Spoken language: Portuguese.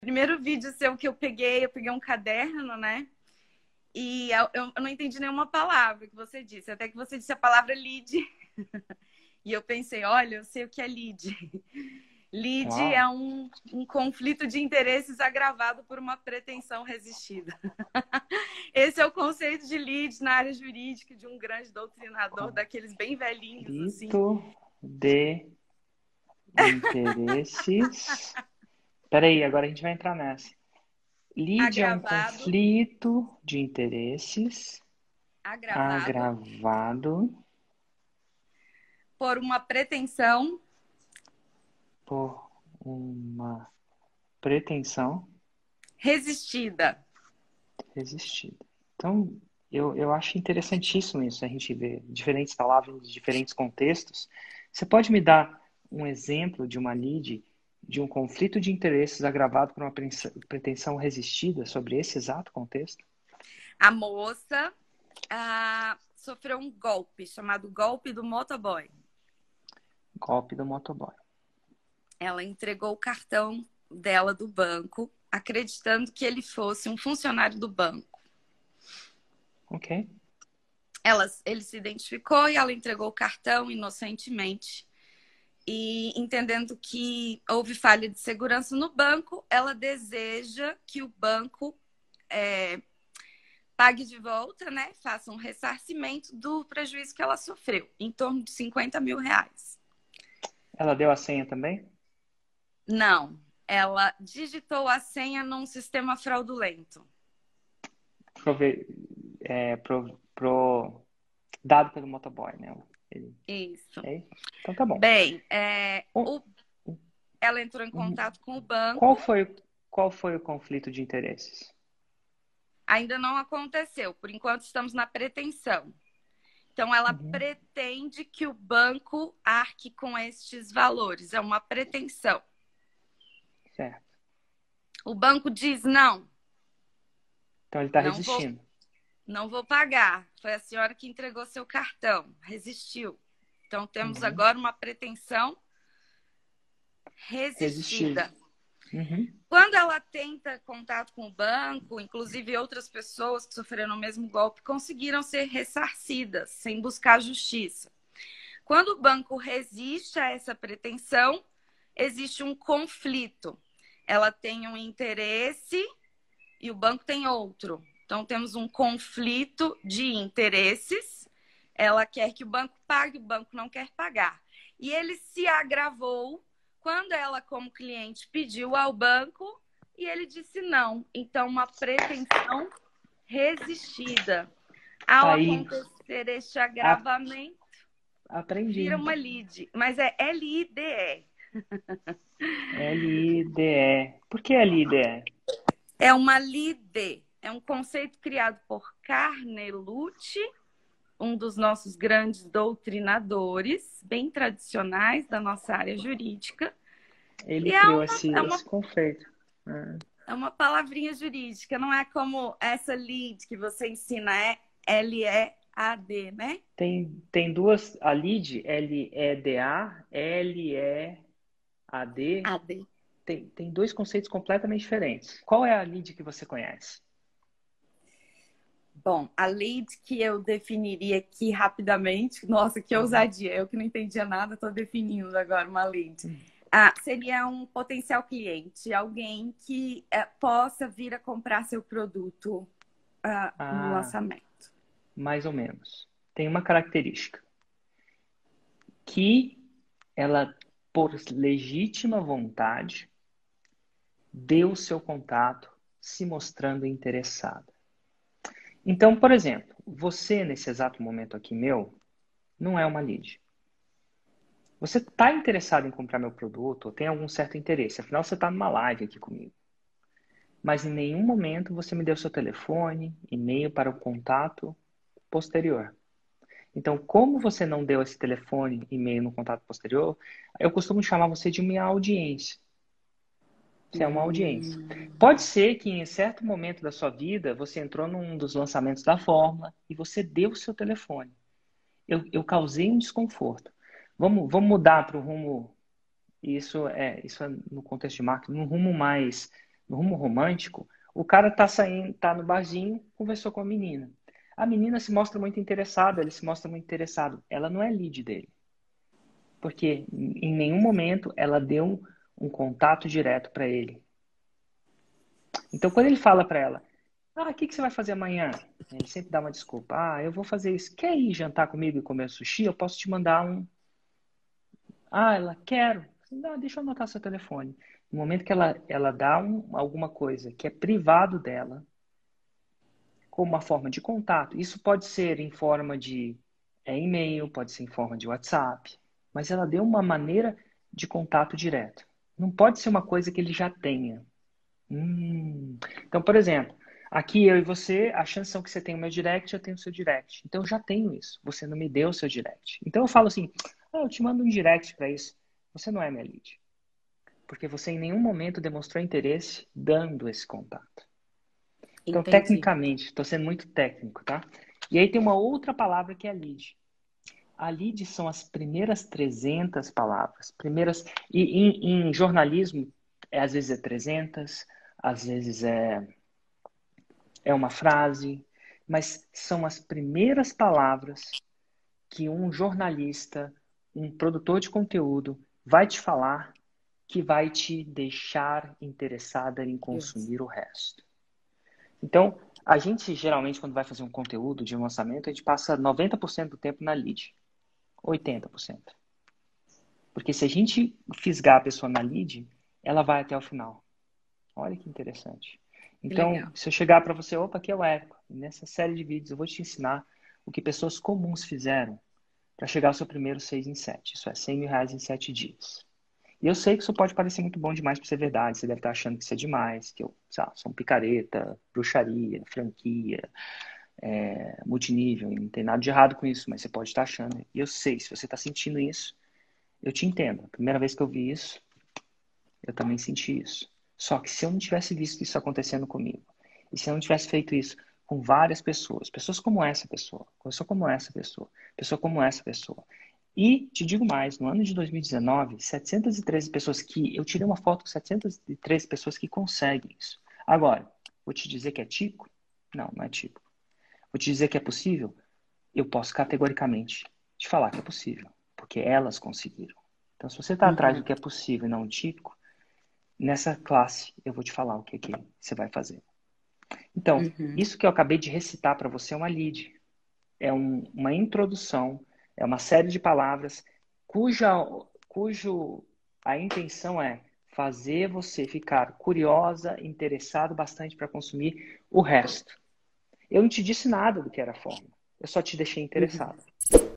primeiro vídeo seu que eu peguei, eu peguei um caderno, né? E eu, eu não entendi nenhuma palavra que você disse, até que você disse a palavra lead. e eu pensei, olha, eu sei o que é lead. Lead Uau. é um, um conflito de interesses agravado por uma pretensão resistida. Esse é o conceito de lead na área jurídica de um grande doutrinador, daqueles bem velhinhos. Conflito assim. de interesses. Peraí, agora a gente vai entrar nessa. Lead agravado. é um conflito de interesses agravado, agravado por uma pretensão por uma pretensão resistida. Resistida. Então, eu, eu acho interessantíssimo isso, a gente ver diferentes palavras em diferentes contextos. Você pode me dar um exemplo de uma lead, de um conflito de interesses agravado por uma pretensão resistida sobre esse exato contexto? A moça ah, sofreu um golpe, chamado golpe do motoboy. Golpe do motoboy ela entregou o cartão dela do banco, acreditando que ele fosse um funcionário do banco. Ok. Ela, ele se identificou e ela entregou o cartão inocentemente. E entendendo que houve falha de segurança no banco, ela deseja que o banco é, pague de volta, né? Faça um ressarcimento do prejuízo que ela sofreu, em torno de 50 mil reais. Ela deu a senha também? Não, ela digitou a senha num sistema fraudulento. Prove... É, pro, pro... Dado pelo motoboy, né? Isso. É? Então tá bom. Bem, é, o... ela entrou em contato com o banco. Qual foi, qual foi o conflito de interesses? Ainda não aconteceu. Por enquanto estamos na pretensão. Então, ela uhum. pretende que o banco arque com estes valores. É uma pretensão. Certo. O banco diz não. Então ele está resistindo. Vou, não vou pagar. Foi a senhora que entregou seu cartão. Resistiu. Então temos uhum. agora uma pretensão resistida. Uhum. Quando ela tenta contato com o banco, inclusive outras pessoas que sofreram o mesmo golpe conseguiram ser ressarcidas sem buscar justiça. Quando o banco resiste a essa pretensão, existe um conflito ela tem um interesse e o banco tem outro. Então, temos um conflito de interesses. Ela quer que o banco pague, o banco não quer pagar. E ele se agravou quando ela, como cliente, pediu ao banco e ele disse não. Então, uma pretensão resistida. Ao Aí, acontecer este agravamento, aprendi. vira uma lead. Mas é L-I-D-E. L-I-D-E. Por que L-I-D-E? É uma LIDE. É um conceito criado por Carnelucci, um dos nossos grandes doutrinadores, bem tradicionais da nossa área jurídica. Ele e é criou é uma, esse, é uma, esse conceito. É. é uma palavrinha jurídica, não é como essa lead que você ensina, é L-E-A-D, né? Tem, tem duas, a lead, L-E-D-A, L-E... AD, AD. Tem, tem dois conceitos completamente diferentes. Qual é a lead que você conhece? Bom, a lead que eu definiria aqui rapidamente, nossa, que ousadia, eu que não entendia nada, estou definindo agora uma lead. Ah, seria um potencial cliente, alguém que é, possa vir a comprar seu produto ah, ah, no lançamento. Mais ou menos. Tem uma característica que ela por legítima vontade, deu o seu contato se mostrando interessada. Então, por exemplo, você nesse exato momento aqui meu não é uma lead. Você está interessado em comprar meu produto ou tem algum certo interesse, afinal você está numa live aqui comigo. Mas em nenhum momento você me deu seu telefone, e-mail para o contato posterior. Então, como você não deu esse telefone, e-mail no contato posterior, eu costumo chamar você de minha audiência. Você é uma audiência. Pode ser que em certo momento da sua vida você entrou num dos lançamentos da Fórmula e você deu o seu telefone. Eu, eu causei um desconforto. Vamos, vamos mudar para o rumo. Isso é, isso é no contexto de marketing, no rumo mais no rumo romântico, o cara tá saindo, tá no barzinho, conversou com a menina. A menina se mostra muito interessada, ele se mostra muito interessado. Ela não é lead dele. Porque em nenhum momento ela deu um, contato direto para ele. Então, quando ele fala para ela, ah, o que, que você vai fazer amanhã? Ele sempre dá uma desculpa. Ah, eu vou fazer isso. Quer ir jantar comigo e comer sushi? Eu posso te mandar um. Ah, ela, quero. Não, deixa eu anotar seu telefone. No momento que ela, ela dá um, alguma coisa que é privado dela, como uma forma de contato, isso pode ser em forma de é, e-mail, pode ser em forma de WhatsApp, mas ela deu uma maneira de contato direto. Não pode ser uma coisa que ele já tenha. Hum. Então, por exemplo, aqui eu e você, a chance são que você tem o meu direct, eu tenho o seu direct. Então, eu já tenho isso. Você não me deu o seu direct. Então, eu falo assim, ah, eu te mando um direct para isso. Você não é minha lead. Porque você em nenhum momento demonstrou interesse dando esse contato. Então, Entendi. tecnicamente, estou sendo muito técnico, tá? E aí tem uma outra palavra que é lead. A lead são as primeiras 300 palavras. Primeiras E em, em jornalismo, é, às vezes é 300, às vezes é, é uma frase, mas são as primeiras palavras que um jornalista, um produtor de conteúdo vai te falar que vai te deixar interessada em consumir Isso. o resto. Então, a gente geralmente, quando vai fazer um conteúdo de lançamento, a gente passa 90% do tempo na lead. 80%. Porque se a gente fisgar a pessoa na lead, ela vai até o final. Olha que interessante. Então, Legal. se eu chegar para você, opa, aqui é o Érico. Nessa série de vídeos eu vou te ensinar o que pessoas comuns fizeram para chegar ao seu primeiro 6 em 7. Isso é 100 mil reais em 7 dias. E eu sei que isso pode parecer muito bom demais para ser verdade. Você deve estar achando que isso é demais, que eu lá, sou um picareta, bruxaria, franquia, é, multinível. Não tem nada de errado com isso, mas você pode estar achando. E eu sei, se você está sentindo isso, eu te entendo. A primeira vez que eu vi isso, eu também senti isso. Só que se eu não tivesse visto isso acontecendo comigo, e se eu não tivesse feito isso com várias pessoas, pessoas como essa pessoa, pessoa como essa pessoa, pessoa como essa pessoa, e te digo mais, no ano de 2019, 713 pessoas que. Eu tirei uma foto com 713 pessoas que conseguem isso. Agora, vou te dizer que é típico? Não, não é típico. Vou te dizer que é possível? Eu posso categoricamente te falar que é possível, porque elas conseguiram. Então, se você está uhum. atrás do que é possível e não típico, nessa classe eu vou te falar o que, é que você vai fazer. Então, uhum. isso que eu acabei de recitar para você é uma lead. É um, uma introdução é uma série de palavras cuja, cujo a intenção é fazer você ficar curiosa, interessado bastante para consumir o resto. Eu não te disse nada do que era a forma. Eu só te deixei interessado. Uhum.